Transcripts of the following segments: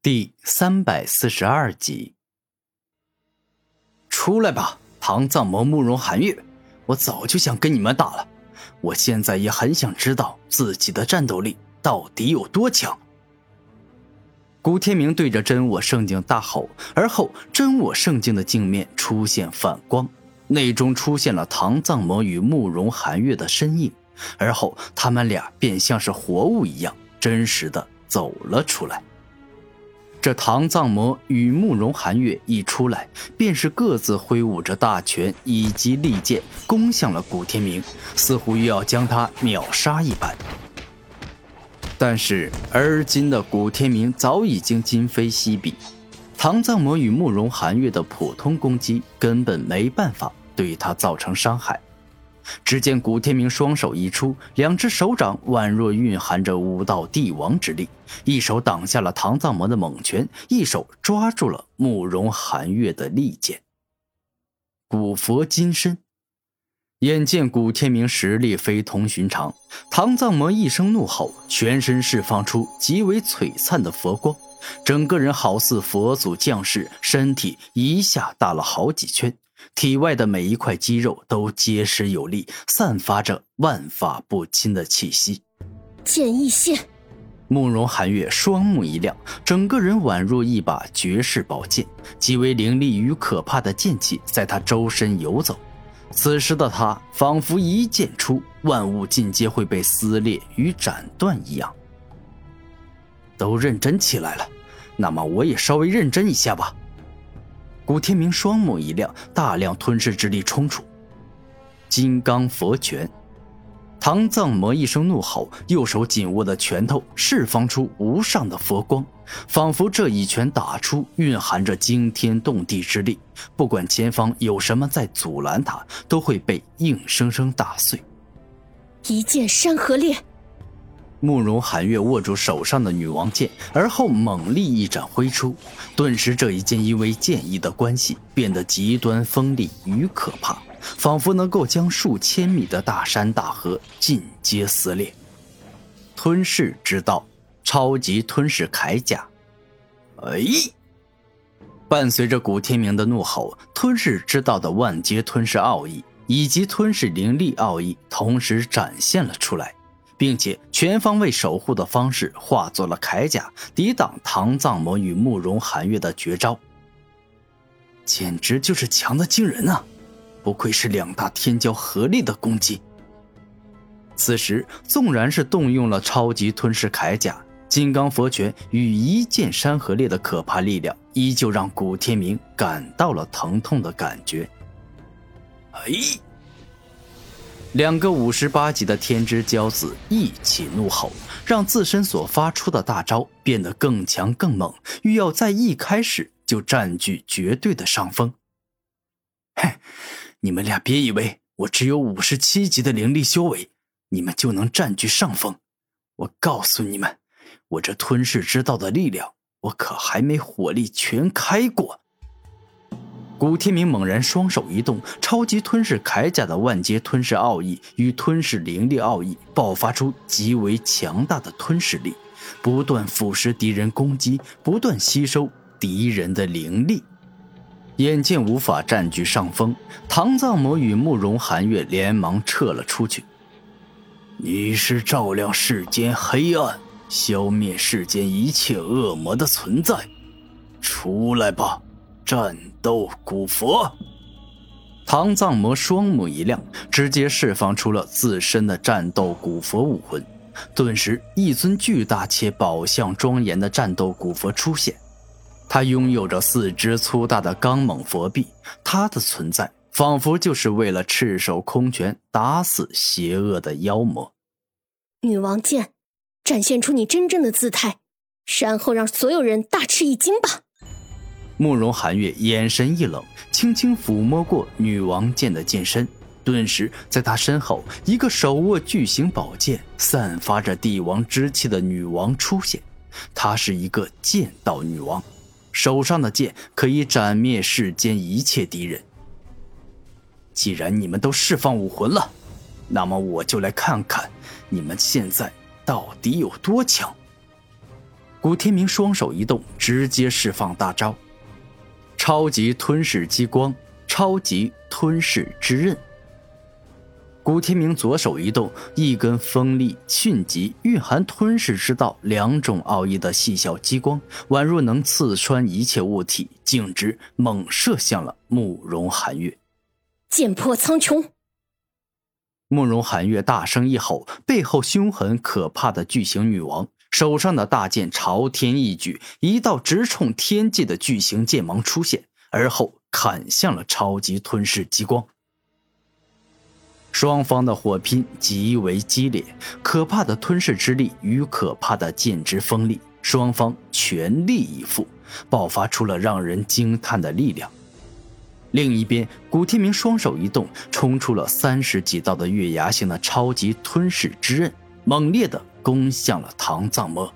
第三百四十二集，出来吧，唐藏魔慕容寒月！我早就想跟你们打了，我现在也很想知道自己的战斗力到底有多强。古天明对着真我圣境大吼，而后真我圣境的镜面出现反光，内中出现了唐藏魔与慕容寒月的身影，而后他们俩便像是活物一样，真实的走了出来。这唐藏魔与慕容寒月一出来，便是各自挥舞着大拳以及利剑，攻向了古天明，似乎又要将他秒杀一般。但是，而今的古天明早已经今非昔比，唐藏魔与慕容寒月的普通攻击根本没办法对他造成伤害。只见古天明双手一出，两只手掌宛若蕴含着武道帝王之力，一手挡下了唐藏魔的猛拳，一手抓住了慕容寒月的利剑。古佛金身，眼见古天明实力非同寻常，唐藏魔一声怒吼，全身释放出极为璀璨的佛光，整个人好似佛祖降世，身体一下大了好几圈。体外的每一块肌肉都结实有力，散发着万法不侵的气息。剑意现，慕容寒月双目一亮，整个人宛若一把绝世宝剑，极为凌厉与可怕的剑气在他周身游走。此时的他仿佛一剑出，万物尽皆会被撕裂与斩断一样。都认真起来了，那么我也稍微认真一下吧。古天明双目一亮，大量吞噬之力冲出。金刚佛拳，唐藏魔一声怒吼，右手紧握的拳头释放出无上的佛光，仿佛这一拳打出蕴含着惊天动地之力，不管前方有什么在阻拦他，都会被硬生生打碎。一剑山河裂。慕容寒月握住手上的女王剑，而后猛力一展挥出，顿时这一剑因为剑意的关系，变得极端锋利与可怕，仿佛能够将数千米的大山大河尽皆撕裂。吞噬之道，超级吞噬铠甲。哎！伴随着古天明的怒吼，吞噬之道的万阶吞噬奥义以及吞噬灵力奥义同时展现了出来。并且全方位守护的方式化作了铠甲，抵挡唐藏魔与慕容寒月的绝招。简直就是强的惊人啊！不愧是两大天骄合力的攻击。此时，纵然是动用了超级吞噬铠甲、金刚佛拳与一剑山河裂的可怕力量，依旧让古天明感到了疼痛的感觉。哎！两个五十八级的天之骄子一起怒吼，让自身所发出的大招变得更强更猛，欲要在一开始就占据绝对的上风。嘿，你们俩别以为我只有五十七级的灵力修为，你们就能占据上风。我告诉你们，我这吞噬之道的力量，我可还没火力全开过。古天明猛然双手一动，超级吞噬铠甲的万阶吞噬奥义与吞噬灵力奥义爆发出极为强大的吞噬力，不断腐蚀敌人攻击，不断吸收敌人的灵力。眼见无法占据上风，唐藏魔与慕容寒月连忙撤了出去。你是照亮世间黑暗、消灭世间一切恶魔的存在，出来吧！战斗古佛，唐藏魔双目一亮，直接释放出了自身的战斗古佛武魂。顿时，一尊巨大且宝相庄严的战斗古佛出现。他拥有着四只粗大的刚猛佛臂，他的存在仿佛就是为了赤手空拳打死邪恶的妖魔。女王剑，展现出你真正的姿态，然后让所有人大吃一惊吧。慕容寒月眼神一冷，轻轻抚摸过女王剑的剑身，顿时在她身后，一个手握巨型宝剑、散发着帝王之气的女王出现。她是一个剑道女王，手上的剑可以斩灭世间一切敌人。既然你们都释放武魂了，那么我就来看看你们现在到底有多强。古天明双手一动，直接释放大招——超级吞噬激光、超级吞噬之刃。古天明左手一动，一根锋利、迅疾、蕴含吞噬之道两种奥义的细小激光，宛若能刺穿一切物体，径直猛射向了慕容寒月。剑破苍穹！慕容寒月大声一吼，背后凶狠可怕的巨型女王手上的大剑朝天一举，一道直冲天际的巨型剑芒出现，而后砍向了超级吞噬激光。双方的火拼极为激烈，可怕的吞噬之力与可怕的剑之锋利，双方全力以赴，爆发出了让人惊叹的力量。另一边，古天明双手一动，冲出了三十几道的月牙形的超级吞噬之刃，猛烈的攻向了唐藏魔。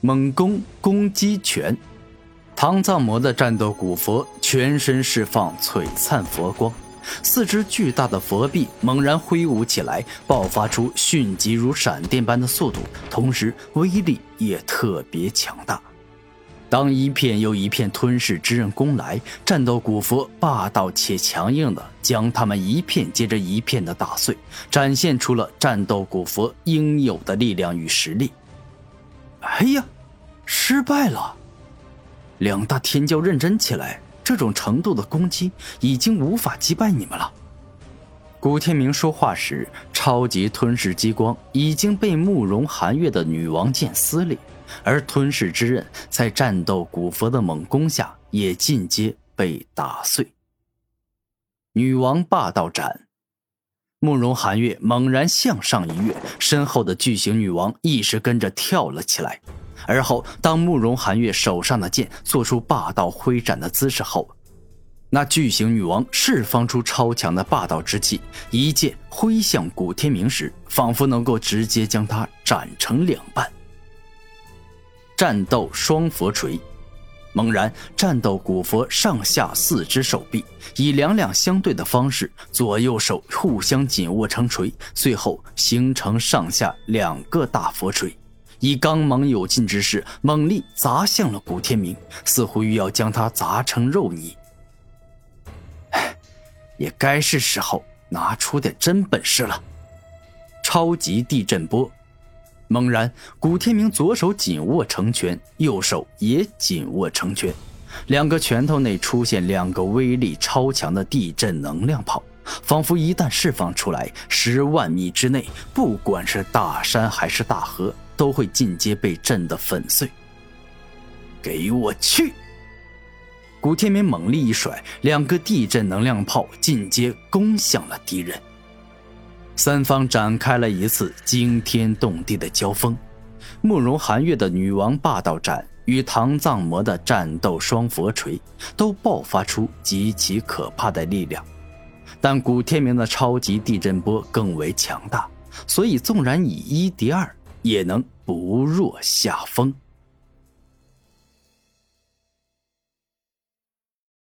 猛攻攻击拳，唐藏魔的战斗古佛全身释放璀璨佛光。四只巨大的佛臂猛然挥舞起来，爆发出迅疾如闪电般的速度，同时威力也特别强大。当一片又一片吞噬之刃攻来，战斗古佛霸道且强硬的将他们一片接着一片的打碎，展现出了战斗古佛应有的力量与实力。哎呀，失败了！两大天骄认真起来。这种程度的攻击已经无法击败你们了。古天明说话时，超级吞噬激光已经被慕容寒月的女王剑撕裂，而吞噬之刃在战斗古佛的猛攻下也尽皆被打碎。女王霸道斩，慕容寒月猛然向上一跃，身后的巨型女王一时跟着跳了起来。而后，当慕容寒月手上的剑做出霸道挥斩的姿势后，那巨型女王释放出超强的霸道之气，一剑挥向古天明时，仿佛能够直接将他斩成两半。战斗双佛锤，猛然，战斗古佛上下四只手臂以两两相对的方式，左右手互相紧握成锤，最后形成上下两个大佛锤。以刚猛有劲之势，猛力砸向了古天明，似乎欲要将他砸成肉泥。也该是时候拿出点真本事了。超级地震波！猛然，古天明左手紧握成拳，右手也紧握成拳，两个拳头内出现两个威力超强的地震能量炮，仿佛一旦释放出来，十万米之内，不管是大山还是大河。都会尽皆被震得粉碎。给我去！古天明猛力一甩，两个地震能量炮进阶攻向了敌人。三方展开了一次惊天动地的交锋。慕容寒月的女王霸道斩与唐藏魔的战斗双佛锤都爆发出极其可怕的力量，但古天明的超级地震波更为强大，所以纵然以一敌二。也能不落下风。